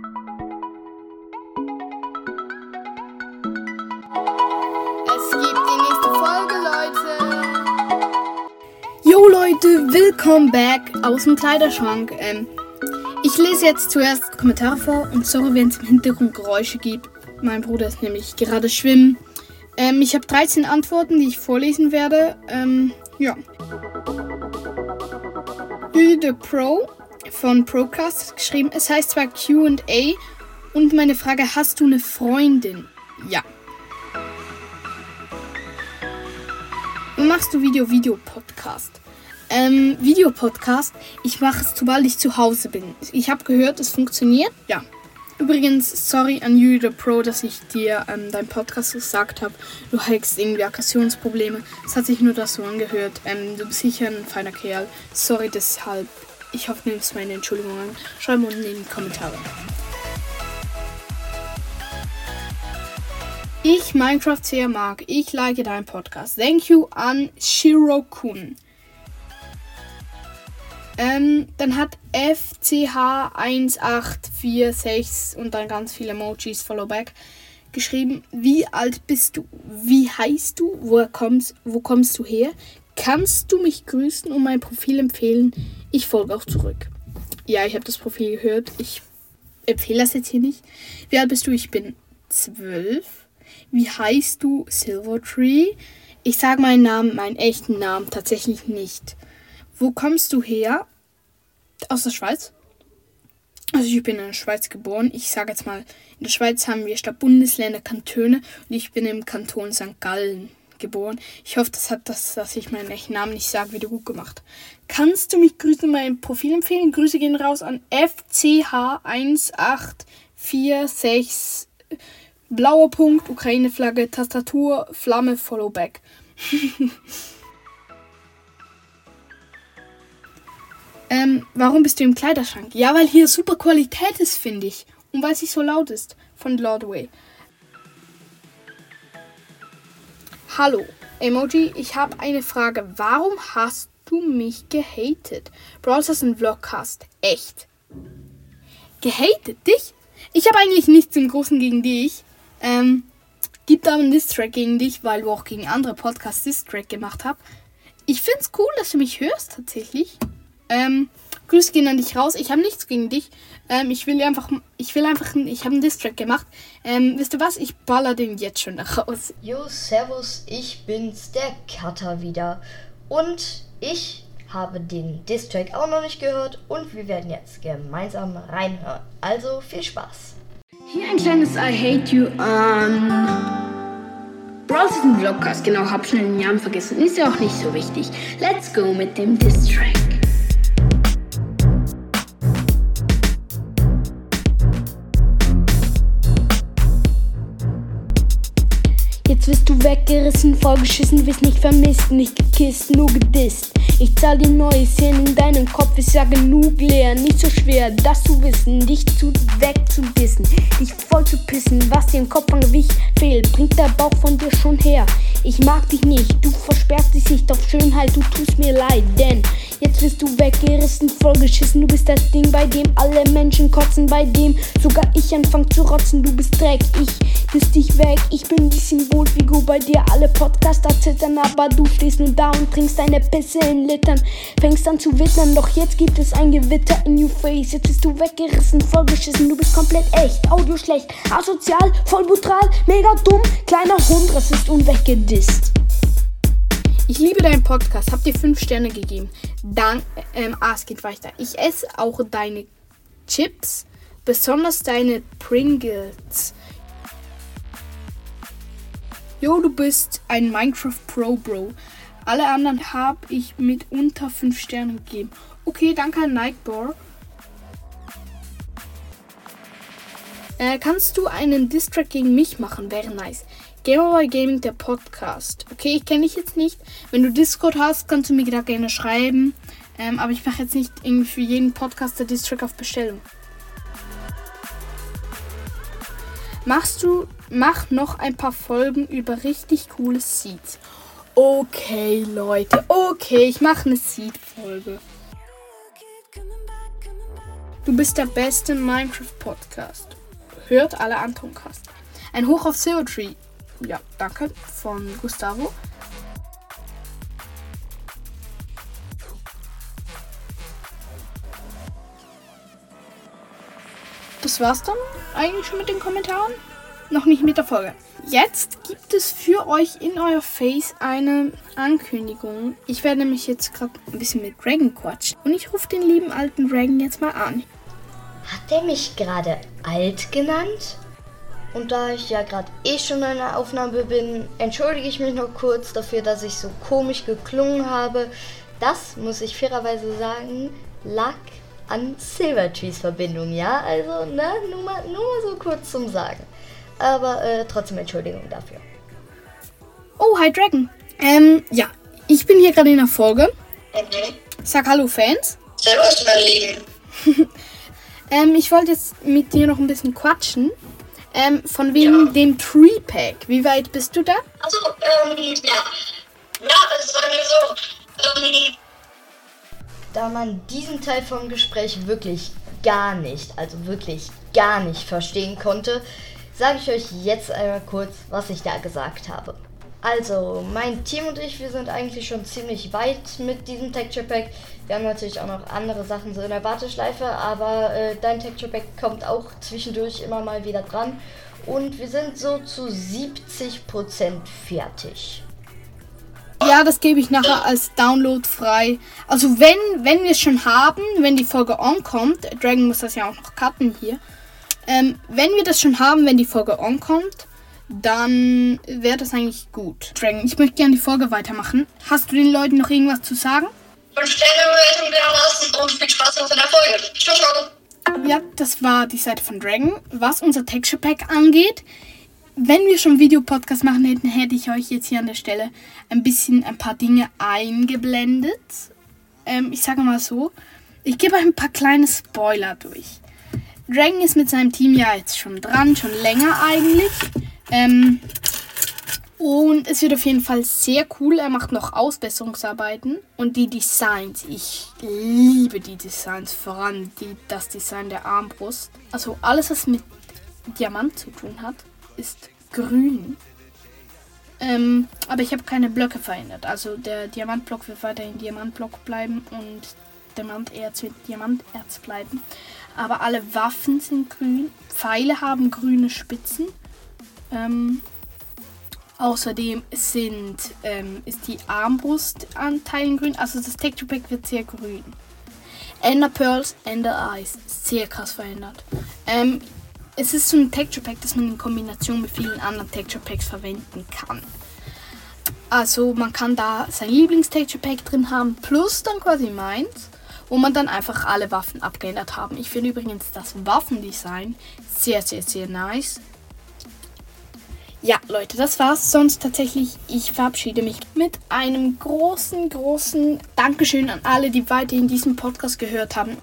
Es gibt die nächste Folge, Leute. Yo Leute, willkommen back aus dem Kleiderschrank. Ähm, ich lese jetzt zuerst Kommentare vor und sorry, wenn es im Hintergrund Geräusche gibt. Mein Bruder ist nämlich gerade schwimmen. Ähm, ich habe 13 Antworten, die ich vorlesen werde. Ähm, ja. The Pro von Procast geschrieben, es heißt zwar QA und meine Frage, hast du eine Freundin? Ja. Machst du Video, Video, Podcast? Ähm, Videopodcast. Ich mache es, sobald ich zu Hause bin. Ich habe gehört, es funktioniert. Ja. Übrigens, sorry an you, the Pro, dass ich dir ähm, dein Podcast gesagt habe. Du hättest irgendwie Aggressionsprobleme. Es hat sich nur das so angehört. Ähm, du bist sicher ein feiner Kerl. Sorry deshalb. Ich hoffe, du nimmst meine Entschuldigung an. Schreib unten in die Kommentare. Ich Minecraft sehr mag. Ich like deinen Podcast. Thank you an Shiro-kun. Ähm, dann hat FCH1846 und dann ganz viele Emojis Followback geschrieben. Wie alt bist du? Wie heißt du? Woher kommst, wo kommst du her? Kannst du mich grüßen und mein Profil empfehlen? Ich folge auch zurück. Ja, ich habe das Profil gehört. Ich empfehle das jetzt hier nicht. Wie alt bist du? Ich bin zwölf. Wie heißt du? Silvertree. Ich sage meinen Namen, meinen echten Namen tatsächlich nicht. Wo kommst du her? Aus der Schweiz. Also ich bin in der Schweiz geboren. Ich sage jetzt mal, in der Schweiz haben wir statt Bundesländer Kantone und ich bin im Kanton St. Gallen geboren. Ich hoffe, das hat das, dass ich meinen echten Namen nicht sage, wieder gut gemacht. Kannst du mich grüßen mein Profil empfehlen? Grüße gehen raus an FCH1846 blauer Punkt, Ukraine-Flagge, Tastatur, Flamme, Followback. ähm, warum bist du im Kleiderschrank? Ja, weil hier super Qualität ist, finde ich. Und weil nicht so laut ist. Von Lordway. Hallo, Emoji, ich habe eine Frage. Warum hast du mich gehatet? Browsers und Vlogcast. Echt? Gehatet dich? Ich habe eigentlich nichts im Großen gegen dich. Ähm, gibt aber einen Distrack gegen dich, weil du auch gegen andere Podcasts Distrack gemacht hast. Ich finde es cool, dass du mich hörst, tatsächlich. Ähm, Grüße gehen an dich raus. Ich habe nichts gegen dich. Ähm, ich will einfach, ich will einfach, ich habe einen Distrack gemacht. Ähm, wisst ihr was? Ich baller den jetzt schon raus. Jo, servus, ich bin's, der Cutter wieder. Und ich habe den Distrack auch noch nicht gehört und wir werden jetzt gemeinsam reinhören. Also viel Spaß. Hier ein kleines I Hate You an. Bros ist ein Vlogcast, genau, hab schnell den Namen vergessen. Ist ja auch nicht so wichtig. Let's go mit dem Distrack. Weggerissen, vollgeschissen, wirst nicht vermisst, nicht gekisst, nur gedisst. Ich zahl dir neues Hirn in deinem Kopf, ist ja genug leer, nicht so schwer, das zu wissen, dich zu wegzubissen, dich voll zu pissen, was dir im Kopf an Gewicht fehlt, bringt der Bauch von dir schon her. Ich mag dich nicht, du versperrst dich nicht auf Schönheit, du tust mir leid, denn wirst du weggerissen, vollgeschissen, du bist das Ding, bei dem alle Menschen kotzen, bei dem sogar ich anfang zu rotzen, du bist Dreck, ich küss dich weg, ich bin die Symbolfigur bei dir, alle Podcaster zittern, aber du stehst nur da und trinkst deine Pisse in Litern, fängst an zu wittern, doch jetzt gibt es ein Gewitter in your face, jetzt bist du weggerissen, vollgeschissen, du bist komplett echt, Audio schlecht, asozial, voll brutal, mega dumm, kleiner Hund, Rassist und weggedisst. Ich liebe deinen Podcast. Hab dir fünf Sterne gegeben. Dann, ähm, ah, es geht weiter. Ich esse auch deine Chips, besonders deine Pringles. Jo, du bist ein Minecraft Pro Bro. Alle anderen habe ich mit unter fünf Sternen gegeben. Okay, danke an Nightbore. Äh, kannst du einen Distrack gegen mich machen? Wäre nice. Gamerboy Gaming, der Podcast. Okay, ich kenne dich jetzt nicht. Wenn du Discord hast, kannst du mir da gerne schreiben. Ähm, aber ich mache jetzt nicht irgendwie für jeden Podcaster Distrack auf Bestellung. Machst du, mach noch ein paar Folgen über richtig coole Seeds. Okay, Leute. Okay, ich mache eine Seed-Folge. Du bist der beste Minecraft-Podcast. Hört alle Antoncast. Ein Hoch auf Tree. Ja, danke. Von Gustavo. Das war's dann eigentlich schon mit den Kommentaren. Noch nicht mit der Folge. Jetzt gibt es für euch in euer Face eine Ankündigung. Ich werde nämlich jetzt gerade ein bisschen mit Dragon quatschen. Und ich rufe den lieben alten Dragon jetzt mal an. Hat der mich gerade alt genannt? Und da ich ja gerade eh schon in einer Aufnahme bin, entschuldige ich mich noch kurz dafür, dass ich so komisch geklungen habe. Das, muss ich fairerweise sagen, lag an Silvertrees Verbindung, ja? Also, ne, nur mal, nur mal so kurz zum Sagen. Aber äh, trotzdem Entschuldigung dafür. Oh, hi Dragon. Ähm, ja, ich bin hier gerade in der Folge. Okay. Sag Hallo Fans. Servus, mein Lieben. Ähm, ich wollte jetzt mit dir noch ein bisschen quatschen. Ähm, von wegen Ja. dem Tree Pack. Wie weit bist du da? Also, ähm, ja. Ja, es war mir so. Ähm, Da man diesen Teil vom Gespräch wirklich gar nicht, also wirklich gar nicht verstehen konnte, sage ich euch jetzt einmal kurz, was ich da gesagt habe. Also, mein Team und ich, wir sind eigentlich schon ziemlich weit mit diesem Texture Pack. Wir haben natürlich auch noch andere Sachen so in der Warteschleife, aber äh, dein Texture Pack kommt auch zwischendurch immer mal wieder dran. Und wir sind so zu 70% fertig. Ja, das gebe ich nachher als Download frei. Also wenn, wenn wir es schon haben, wenn die Folge on kommt, Dragon muss das ja auch noch cutten hier. Ähm, wenn wir das schon haben, wenn die Folge on kommt, dann wäre das eigentlich gut. Dragon, ich möchte gerne die Folge weitermachen. Hast du den Leuten noch irgendwas zu sagen? fünf Sterne Bewertung dermaßen und viel Spaß in der Folge. Ciao, ciao. Ja, das war die Seite von Dragon. Was unser Texture Pack angeht, wenn wir schon Videopodcast machen hätten, hätte ich euch jetzt hier an der Stelle ein bisschen ein paar Dinge eingeblendet. Ähm, ich sage mal so, ich gebe euch ein paar kleine Spoiler durch. Dragon ist mit seinem Team ja jetzt schon dran, schon länger eigentlich. Ähm, und es wird auf jeden Fall sehr cool. Er macht noch Ausbesserungsarbeiten. Und die Designs, ich liebe die Designs, vor allem die, das Design der Armbrust. Also alles, was mit Diamant zu tun hat, ist grün. Ähm, aber ich habe keine Blöcke verändert. Also der Diamantblock wird weiterhin Diamantblock bleiben und Diamanterz wird Diamanterz bleiben. Aber alle Waffen sind grün. Pfeile haben grüne Spitzen. Ähm, Außerdem sind, ähm, ist die Armbrust an Teilen grün. Also das Texture Pack wird sehr grün. Ender Pearls, Ender Eyes. Sehr krass verändert. Ähm, es ist so ein Texture Pack, das man in Kombination mit vielen anderen Texture Packs verwenden kann. Also man kann da sein Lieblings-Texture Pack drin haben, plus dann quasi meins, wo man dann einfach alle Waffen abgeändert haben. Ich finde übrigens das Waffendesign sehr, sehr, sehr nice. Ja, Leute, das war's. Sonst tatsächlich, ich verabschiede mich mit einem großen, großen Dankeschön an alle, die weiterhin diesen Podcast gehört haben.